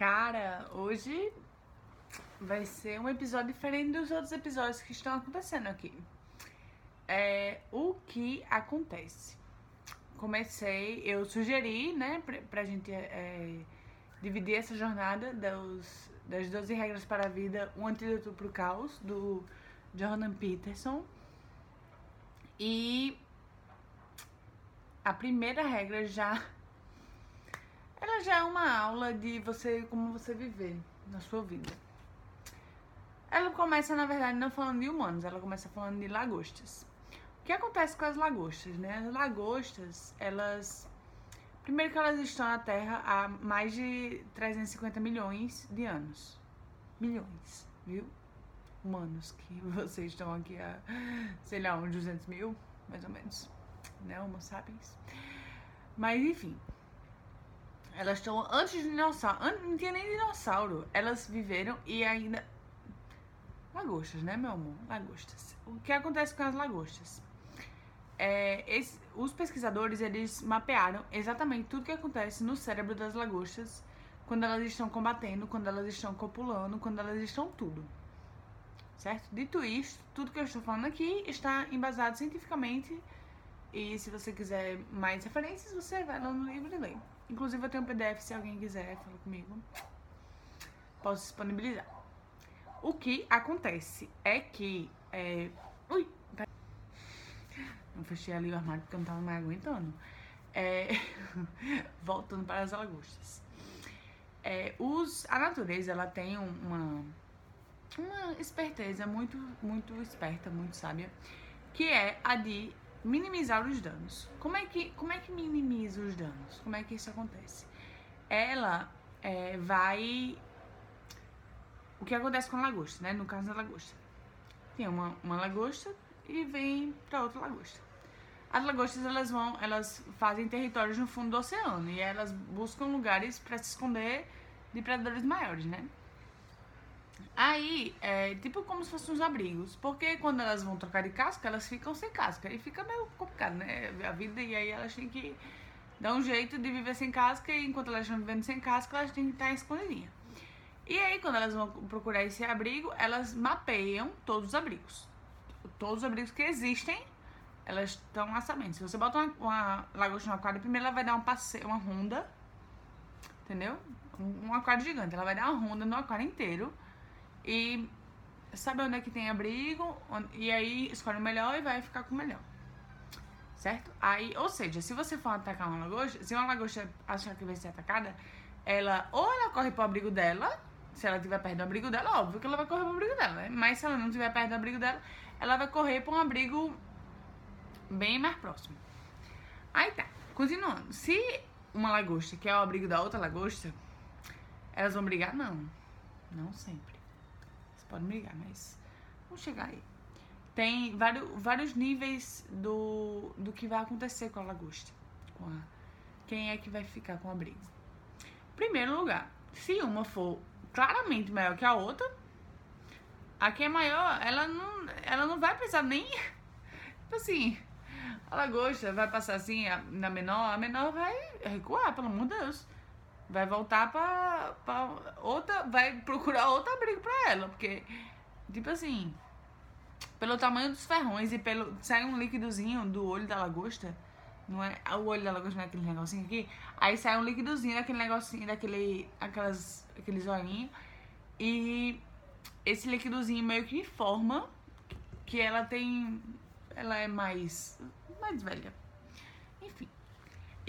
Cara, hoje vai ser um episódio diferente dos outros episódios que estão acontecendo aqui. É, o que acontece? Comecei, eu sugeri, né, pra, pra gente é, dividir essa jornada dos, das 12 regras para a vida, um antídoto para o caos, do Jordan Peterson. E a primeira regra já ela já é uma aula de você como você viver na sua vida. Ela começa, na verdade, não falando de humanos, ela começa falando de lagostas. O que acontece com as lagostas, né? As lagostas, elas. Primeiro que elas estão na Terra há mais de 350 milhões de anos. Milhões, viu? Humanos, que vocês estão aqui há, sei lá, uns 200 mil, mais ou menos. Né? Homo sapiens. Mas, enfim. Elas estão antes de dinossauro. Não tinha nem dinossauro. Elas viveram e ainda. Lagostas, né, meu amor? Lagostas. O que acontece com as lagostas? É, esse, os pesquisadores eles mapearam exatamente tudo que acontece no cérebro das lagostas quando elas estão combatendo, quando elas estão copulando, quando elas estão tudo. Certo? Dito isso, tudo que eu estou falando aqui está embasado cientificamente. E se você quiser mais referências, você vai lá no livro e lê. Inclusive eu tenho um PDF se alguém quiser falar comigo. Posso disponibilizar. O que acontece é que. É... Ui! Não fechei ali o armário porque eu não tava mais aguentando. É... Voltando para as lagostas. É, os, a natureza ela tem uma, uma esperteza muito, muito esperta, muito sábia, que é a de minimizar os danos. Como é que, como é que minimiza os danos? Como é que isso acontece? Ela é, vai. O que acontece com a lagosta, né? No caso da lagosta. Tem uma, uma lagosta e vem para outra lagosta. As lagostas elas vão, elas fazem territórios no fundo do oceano e elas buscam lugares para se esconder de predadores maiores, né? Aí, é tipo como se fossem uns abrigos. Porque quando elas vão trocar de casca, elas ficam sem casca. E fica meio complicado, né? A vida, e aí elas têm que dar um jeito de viver sem casca. E enquanto elas estão vivendo sem casca, elas têm que estar escondidinhas. E aí, quando elas vão procurar esse abrigo, elas mapeiam todos os abrigos. Todos os abrigos que existem, elas estão lá sabendo. Se você bota uma, uma lagosta no aquário, primeiro ela vai dar um passeio, uma ronda. Entendeu? Um, um aquário gigante. Ela vai dar uma ronda no aquário inteiro e sabe onde é que tem abrigo, e aí escolhe o melhor e vai ficar com o melhor. Certo? Aí, ou seja, se você for atacar uma lagosta, se uma lagosta achar que vai ser atacada, ela ou ela corre pro abrigo dela, se ela estiver perto do abrigo dela, óbvio que ela vai correr pro abrigo dela, né? Mas se ela não estiver perto do abrigo dela, ela vai correr para um abrigo bem mais próximo. Aí tá, continuando. Se uma lagosta quer o abrigo da outra lagosta, elas vão brigar? Não. Não sempre pode brigar, mas vamos chegar aí. Tem vários, vários níveis do, do que vai acontecer com a lagosta. Com a, quem é que vai ficar com a briga. Primeiro lugar, se uma for claramente maior que a outra, a que é maior, ela não, ela não vai precisar nem. Tipo assim, a lagosta vai passar assim na menor, a menor vai recuar, pelo amor de Deus vai voltar pra, pra outra. Vai procurar outro abrigo pra ela. Porque, tipo assim, pelo tamanho dos ferrões e pelo. Sai um líquidozinho do olho da lagosta. Não é. O olho da lagosta não é aquele negocinho aqui. Aí sai um líquidozinho daquele negocinho, daquele. Aquelas. Aqueles olhinhos. E esse líquidozinho meio que informa que ela tem. Ela é mais. mais velha.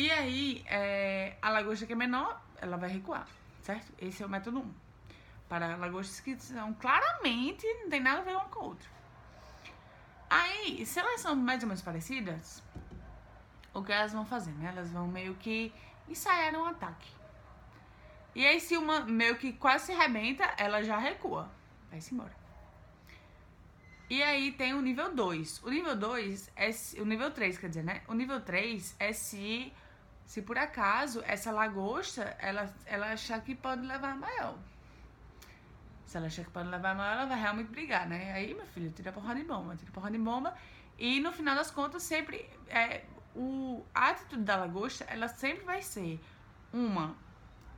E aí, é, a lagosta que é menor ela vai recuar, certo? Esse é o método 1. Um. Para lagostas que são claramente não tem nada a ver uma com a outra. Aí, se elas são mais ou menos parecidas, o que elas vão fazer, né? Elas vão meio que ensaiar um ataque. E aí, se uma meio que quase se arrebenta, ela já recua. Vai-se embora. E aí tem o nível 2. O nível 2 é. O nível 3, quer dizer, né? O nível 3 é se se por acaso essa lagosta, ela, ela achar que pode levar maior. Se ela achar que pode levar maior, ela vai realmente brigar, né? Aí, meu filho, tira porrada de bomba, tira porrada de bomba. E no final das contas, sempre é, o, a atitude da lagosta, ela sempre vai ser uma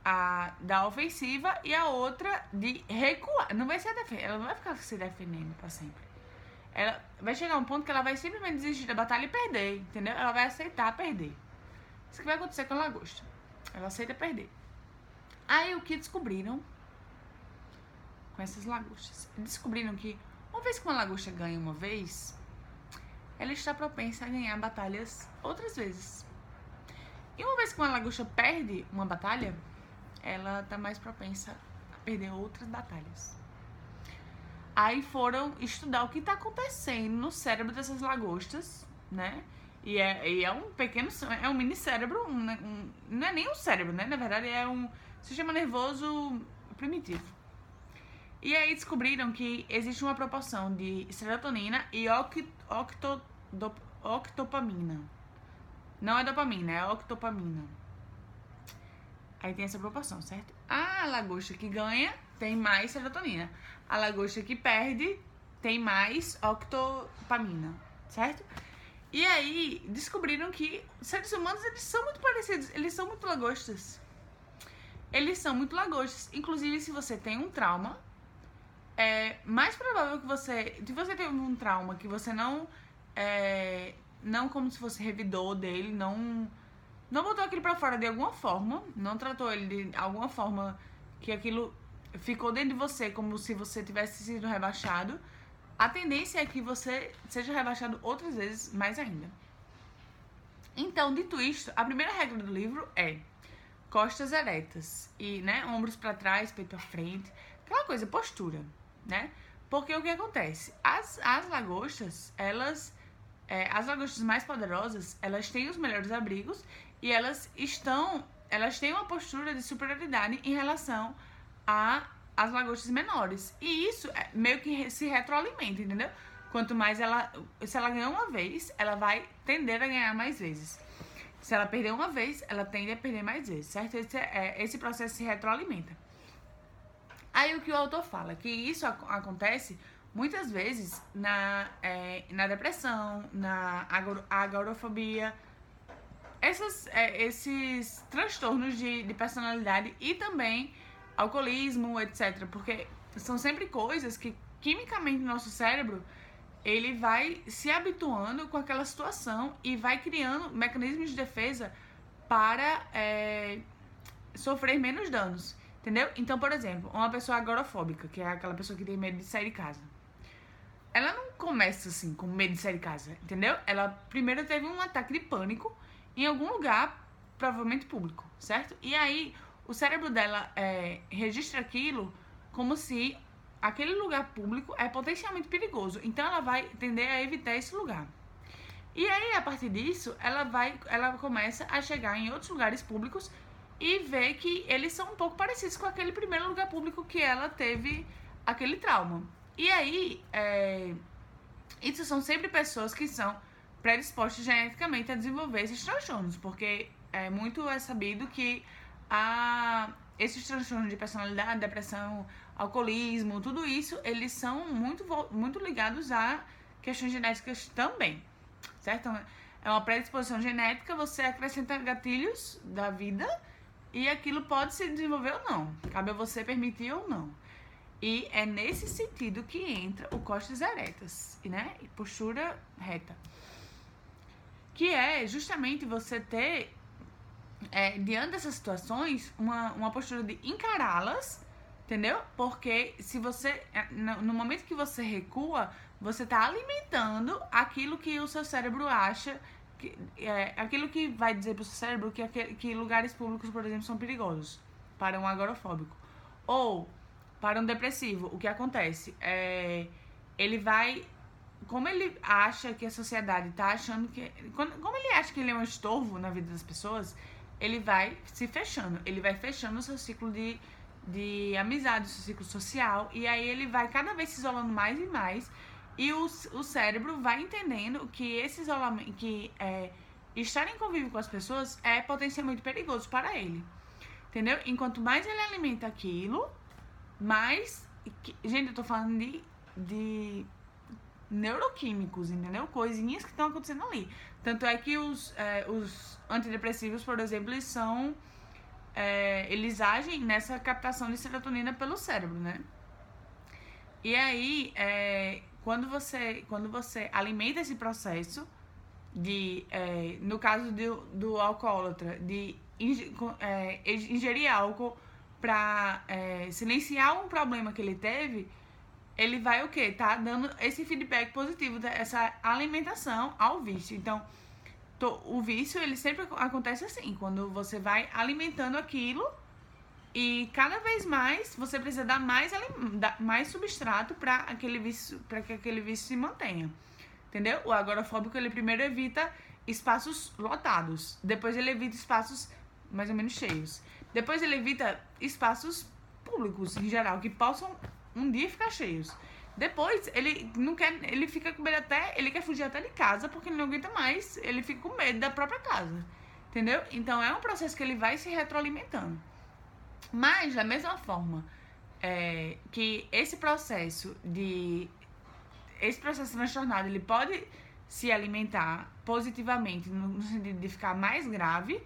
a da ofensiva e a outra de recuar. Não vai ser defender, ela não vai ficar se defendendo para sempre. Ela vai chegar um ponto que ela vai simplesmente desistir da batalha e perder, entendeu? Ela vai aceitar perder. Isso que vai acontecer com a lagosta. Ela aceita perder. Aí o que descobriram com essas lagostas? Descobriram que uma vez que uma lagosta ganha uma vez, ela está propensa a ganhar batalhas outras vezes. E uma vez que uma lagosta perde uma batalha, ela está mais propensa a perder outras batalhas. Aí foram estudar o que está acontecendo no cérebro dessas lagostas, né? E é, e é um pequeno, é um mini cérebro, um, um, não é nem um cérebro, né? Na verdade é um sistema nervoso primitivo. E aí descobriram que existe uma proporção de serotonina e octo, octopamina. Não é dopamina, é octopamina. Aí tem essa proporção, certo? A lagosta que ganha tem mais serotonina. A lagosta que perde tem mais octopamina, certo? E aí descobriram que seres humanos eles são muito parecidos, eles são muito lagostas. Eles são muito lagostas. Inclusive, se você tem um trauma, é mais provável que você. Se você tem um trauma que você não. É, não como se fosse revidou dele, não. Não botou aquilo pra fora de alguma forma, não tratou ele de alguma forma que aquilo ficou dentro de você como se você tivesse sido rebaixado, a tendência é que você seja rebaixado outras vezes mais ainda. Então, dito isto, a primeira regra do livro é costas eretas e, né, ombros para trás, peito à frente, aquela coisa, postura né? Porque o que acontece? As, as lagostas, elas. É, as lagostas mais poderosas, elas têm os melhores abrigos e elas estão. Elas têm uma postura de superioridade em relação a as lagostas menores. E isso é, meio que se retroalimenta, entendeu? Quanto mais ela. Se ela ganhar uma vez, ela vai tender a ganhar mais vezes. Se ela perder uma vez, ela tende a perder mais vezes, certo? Esse, é, esse processo se retroalimenta. Aí o que o autor fala? Que isso ac acontece muitas vezes na, é, na depressão, na agorafobia, essas, é, esses transtornos de, de personalidade e também alcoolismo, etc. Porque são sempre coisas que quimicamente no nosso cérebro ele vai se habituando com aquela situação e vai criando mecanismos de defesa para é, sofrer menos danos. Entendeu? Então, por exemplo, uma pessoa agorafóbica, que é aquela pessoa que tem medo de sair de casa. Ela não começa assim, com medo de sair de casa, entendeu? Ela primeiro teve um ataque de pânico em algum lugar, provavelmente público, certo? E aí o cérebro dela é, registra aquilo como se aquele lugar público é potencialmente perigoso. Então ela vai tender a evitar esse lugar. E aí, a partir disso, ela vai, ela começa a chegar em outros lugares públicos e ver que eles são um pouco parecidos com aquele primeiro lugar público que ela teve aquele trauma. E aí, é, isso são sempre pessoas que são predispostas geneticamente a desenvolver esses transtornos, porque é muito é sabido que a, esses transtornos de personalidade, depressão, alcoolismo, tudo isso, eles são muito, muito ligados a questões genéticas também, certo? É uma predisposição genética, você acrescenta gatilhos da vida e aquilo pode se desenvolver ou não. Cabe a você permitir ou não. E é nesse sentido que entra o costas eretas, né? E postura reta. Que é justamente você ter, é, diante dessas situações, uma, uma postura de encará-las, entendeu? Porque se você, é, no momento que você recua, você está alimentando aquilo que o seu cérebro acha que, é, aquilo que vai dizer para o seu cérebro que, que lugares públicos, por exemplo, são perigosos para um agorafóbico. Ou para um depressivo, o que acontece? É, ele vai. Como ele acha que a sociedade está achando que. Como ele acha que ele é um estorvo na vida das pessoas, ele vai se fechando. Ele vai fechando o seu ciclo de, de amizade, o seu ciclo social. E aí ele vai cada vez se isolando mais e mais e o, o cérebro vai entendendo que esse isolamento, que é, estar em convívio com as pessoas é potencialmente perigoso para ele. Entendeu? Enquanto mais ele alimenta aquilo, mais. Gente, eu tô falando de, de neuroquímicos, entendeu? Coisinhas que estão acontecendo ali. Tanto é que os, é, os antidepressivos, por exemplo, eles são é, eles agem nessa captação de serotonina pelo cérebro, né? E aí, é, quando, você, quando você alimenta esse processo de, é, no caso do, do alcoólatra, de é, ingerir álcool para é, silenciar um problema que ele teve, ele vai o quê? Tá dando esse feedback positivo, essa alimentação ao vício. Então, to, o vício, ele sempre acontece assim, quando você vai alimentando aquilo e cada vez mais você precisa dar mais, mais substrato para aquele vício, para que aquele vício se mantenha. Entendeu? O agorafóbico, ele primeiro evita espaços lotados, depois ele evita espaços mais ou menos cheios. Depois ele evita espaços públicos em geral que possam um dia ficar cheios. Depois ele não quer, ele fica com medo até, ele quer fugir até de casa porque ele não aguenta mais, ele fica com medo da própria casa. Entendeu? Então é um processo que ele vai se retroalimentando. Mas da mesma forma é, que esse processo de esse processo transtornado ele pode se alimentar positivamente no, sentido de ficar mais grave.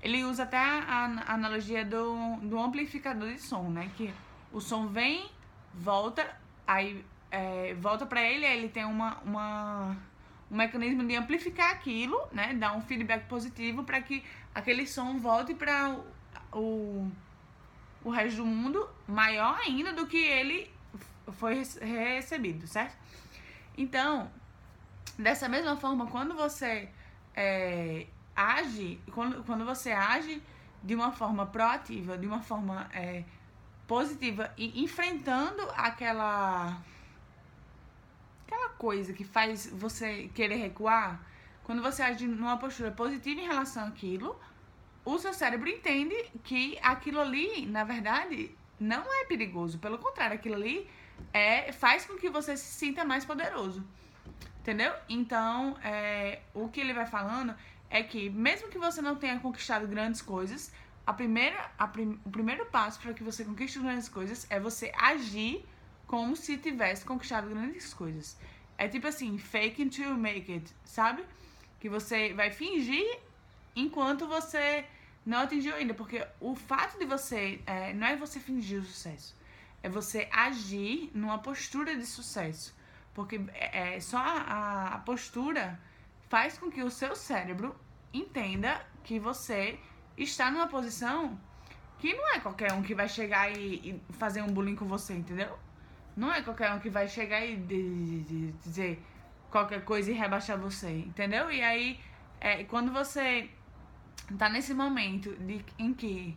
Ele usa até a, a, analogia do, do amplificador de som, né? Que o som vem, volta, aí é, volta para ele, aí ele tem uma, uma, um mecanismo de amplificar aquilo, né? Dar um feedback positivo para que aquele som volte para o, o resto do mundo maior ainda do que ele foi recebido, certo? Então, dessa mesma forma, quando você é, age, quando, quando você age de uma forma proativa, de uma forma é, positiva e enfrentando aquela aquela coisa que faz você querer recuar, quando você age numa postura positiva em relação àquilo, o seu cérebro entende que aquilo ali, na verdade, não é perigoso. Pelo contrário, aquilo ali é, faz com que você se sinta mais poderoso. Entendeu? Então, é, o que ele vai falando é que, mesmo que você não tenha conquistado grandes coisas, a primeira, a prim, o primeiro passo para que você conquiste grandes coisas é você agir como se tivesse conquistado grandes coisas. É tipo assim, fake until you make it, sabe? Que você vai fingir enquanto você não atingiu ainda. Porque o fato de você. É, não é você fingir o sucesso é você agir numa postura de sucesso. Porque é, é, só a, a postura faz com que o seu cérebro entenda que você está numa posição que não é qualquer um que vai chegar e, e fazer um bullying com você, entendeu? Não é qualquer um que vai chegar e dizer qualquer coisa e rebaixar você, entendeu? E aí, é, quando você tá nesse momento de, em que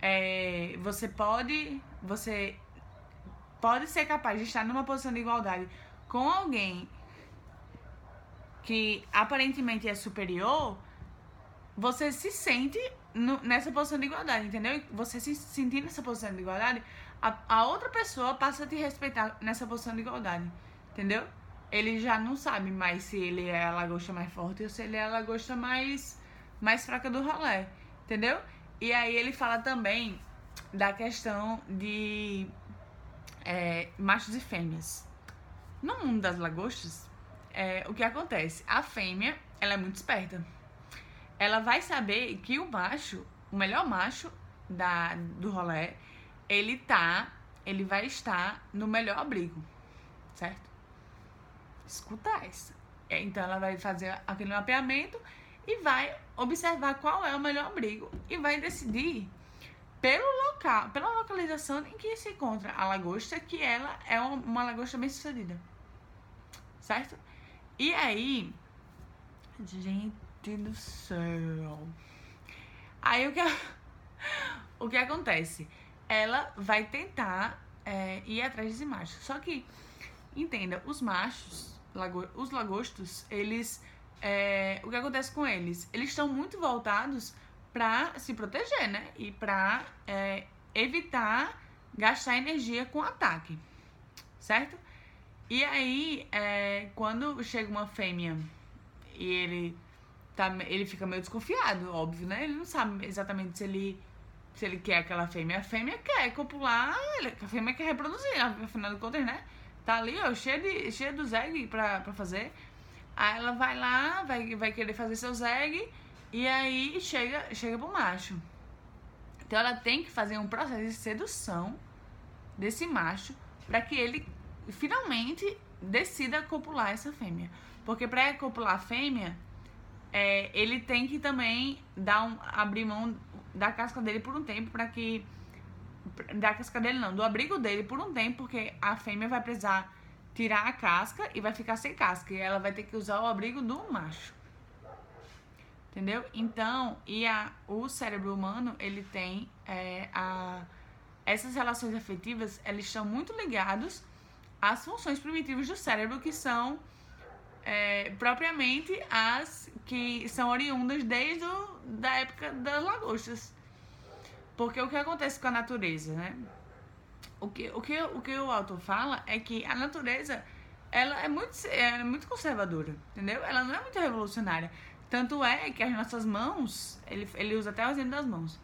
é, você pode, você pode ser capaz de estar numa posição de igualdade com alguém que aparentemente é superior, você se sente no, nessa posição de igualdade, entendeu? Você se sentir nessa posição de igualdade, a, a outra pessoa passa a te respeitar nessa posição de igualdade, entendeu? Ele já não sabe mais se ele é a lagosta mais forte ou se ele é a lagosta mais, mais fraca do rolê, entendeu? E aí ele fala também da questão de é, machos e fêmeas. No mundo das lagostas, é, o que acontece? A fêmea, ela é muito esperta. Ela vai saber que o macho, o melhor macho da, do rolê, ele tá, ele vai estar no melhor abrigo, certo? Escuta essa. Então ela vai fazer aquele mapeamento e vai observar qual é o melhor abrigo e vai decidir pelo local, pela localização em que se encontra a lagosta, que ela é uma lagosta bem sucedida. Certo? E aí, gente do céu. Aí o que, o que acontece? Ela vai tentar é, ir atrás desse macho. Só que, entenda, os machos, os lagostos, eles. É, o que acontece com eles? Eles estão muito voltados para se proteger, né? E para é, evitar gastar energia com ataque, certo? E aí, é, quando chega uma fêmea e ele tá, ele fica meio desconfiado, óbvio, né? Ele não sabe exatamente se ele se ele quer aquela fêmea. A fêmea quer copular, a fêmea quer reproduzir, afinal de contas, né? Tá ali, ó, cheia de cheia dos eggs pra, pra fazer. Aí ela vai lá, vai, vai querer fazer seus eggs e aí chega, chega pro macho. Então ela tem que fazer um processo de sedução desse macho para que ele finalmente decida copular essa fêmea. Porque para copular a fêmea, é, ele tem que também dar um, abrir mão da casca dele por um tempo para que da casca dele não, do abrigo dele por um tempo, porque a fêmea vai precisar tirar a casca e vai ficar sem casca e ela vai ter que usar o abrigo do macho. Entendeu? Então, e a, o cérebro humano, ele tem é, a, essas relações afetivas, eles estão muito ligados às funções primitivas do cérebro, que são é, propriamente as que são oriundas desde o, da época das lagostas. Porque o que acontece com a natureza, né? O que o, que, o, que o autor fala é que a natureza ela é muito, é muito conservadora, entendeu? Ela não é muito revolucionária. Tanto é que as nossas mãos, ele, ele usa até o exemplo das mãos.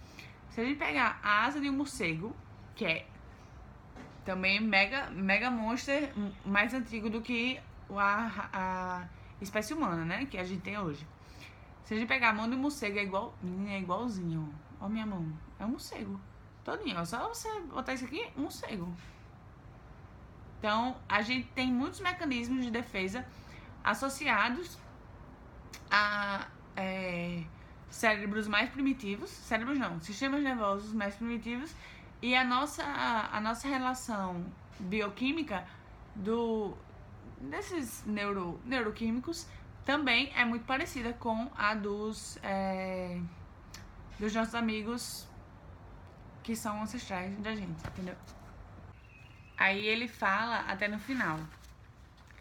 Se a gente pegar a asa de um morcego, que é também mega, mega monster, mais antigo do que a, a espécie humana, né? Que a gente tem hoje. Se a gente pegar a mão de um morcego, é igual. É igualzinho, ó. Minha mão. É um morcego. Todinho, ó. Só você botar isso aqui, um morcego. Então, a gente tem muitos mecanismos de defesa associados a é, cérebros mais primitivos, cérebros não, sistemas nervosos mais primitivos e a nossa, a nossa relação bioquímica do, desses neuro, neuroquímicos também é muito parecida com a dos, é, dos nossos amigos que são ancestrais da gente, entendeu? Aí ele fala até no final.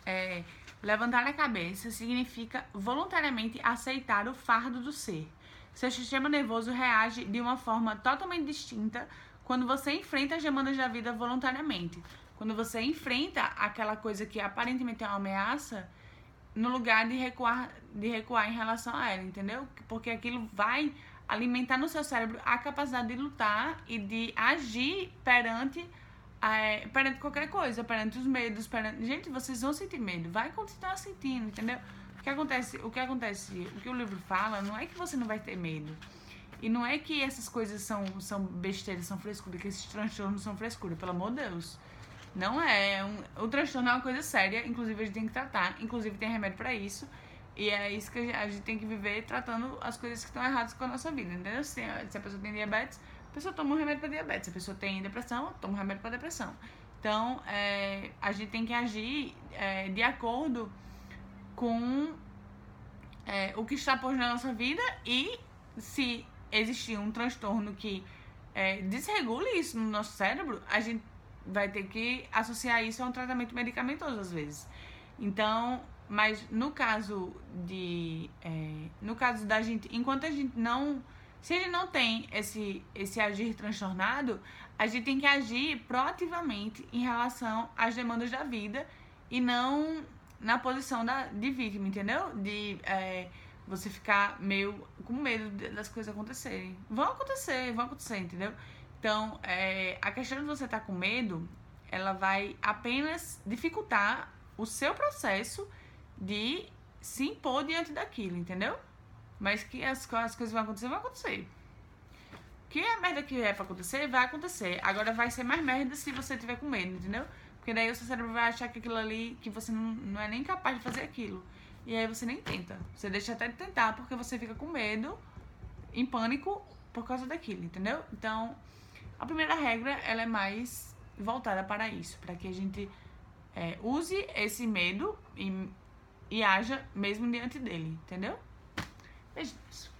É, Levantar a cabeça significa voluntariamente aceitar o fardo do ser. Seu sistema nervoso reage de uma forma totalmente distinta quando você enfrenta as demandas da vida voluntariamente. Quando você enfrenta aquela coisa que aparentemente é uma ameaça, no lugar de recuar, de recuar em relação a ela, entendeu? Porque aquilo vai alimentar no seu cérebro a capacidade de lutar e de agir perante é, perante qualquer coisa, perante os medos, perante... Gente, vocês vão sentir medo, vai continuar sentindo, entendeu? O que acontece, o que acontece, o que o livro fala, não é que você não vai ter medo. E não é que essas coisas são, são besteiras, são frescura, que esses transtornos são frescura, pelo amor de Deus. Não é. Um, o transtorno é uma coisa séria, inclusive a gente tem que tratar, inclusive tem remédio para isso. E é isso que a gente tem que viver tratando as coisas que estão erradas com a nossa vida, entendeu? Se, se a pessoa tem diabetes, a pessoa toma um remédio para diabetes. Se a pessoa tem depressão, toma um remédio para depressão. Então, é, a gente tem que agir é, de acordo com é, o que está posto na nossa vida e se existir um transtorno que é, desregule isso no nosso cérebro, a gente vai ter que associar isso a um tratamento medicamentoso às vezes. Então, mas no caso de, é, no caso da gente, enquanto a gente não se ele não tem esse, esse agir transtornado, a gente tem que agir proativamente em relação às demandas da vida e não na posição da, de vítima, entendeu? De é, você ficar meio com medo das coisas acontecerem. Vão acontecer, vão acontecer, entendeu? Então, é, a questão de você estar tá com medo, ela vai apenas dificultar o seu processo de se impor diante daquilo, entendeu? Mas que as, as coisas vão acontecer, vão acontecer. Que a merda que é pra acontecer, vai acontecer. Agora vai ser mais merda se você tiver com medo, entendeu? Porque daí o seu cérebro vai achar que aquilo ali, que você não, não é nem capaz de fazer aquilo. E aí você nem tenta. Você deixa até de tentar porque você fica com medo, em pânico, por causa daquilo, entendeu? Então, a primeira regra, ela é mais voltada para isso. Para que a gente é, use esse medo e, e haja mesmo diante dele, entendeu? Beijinhos.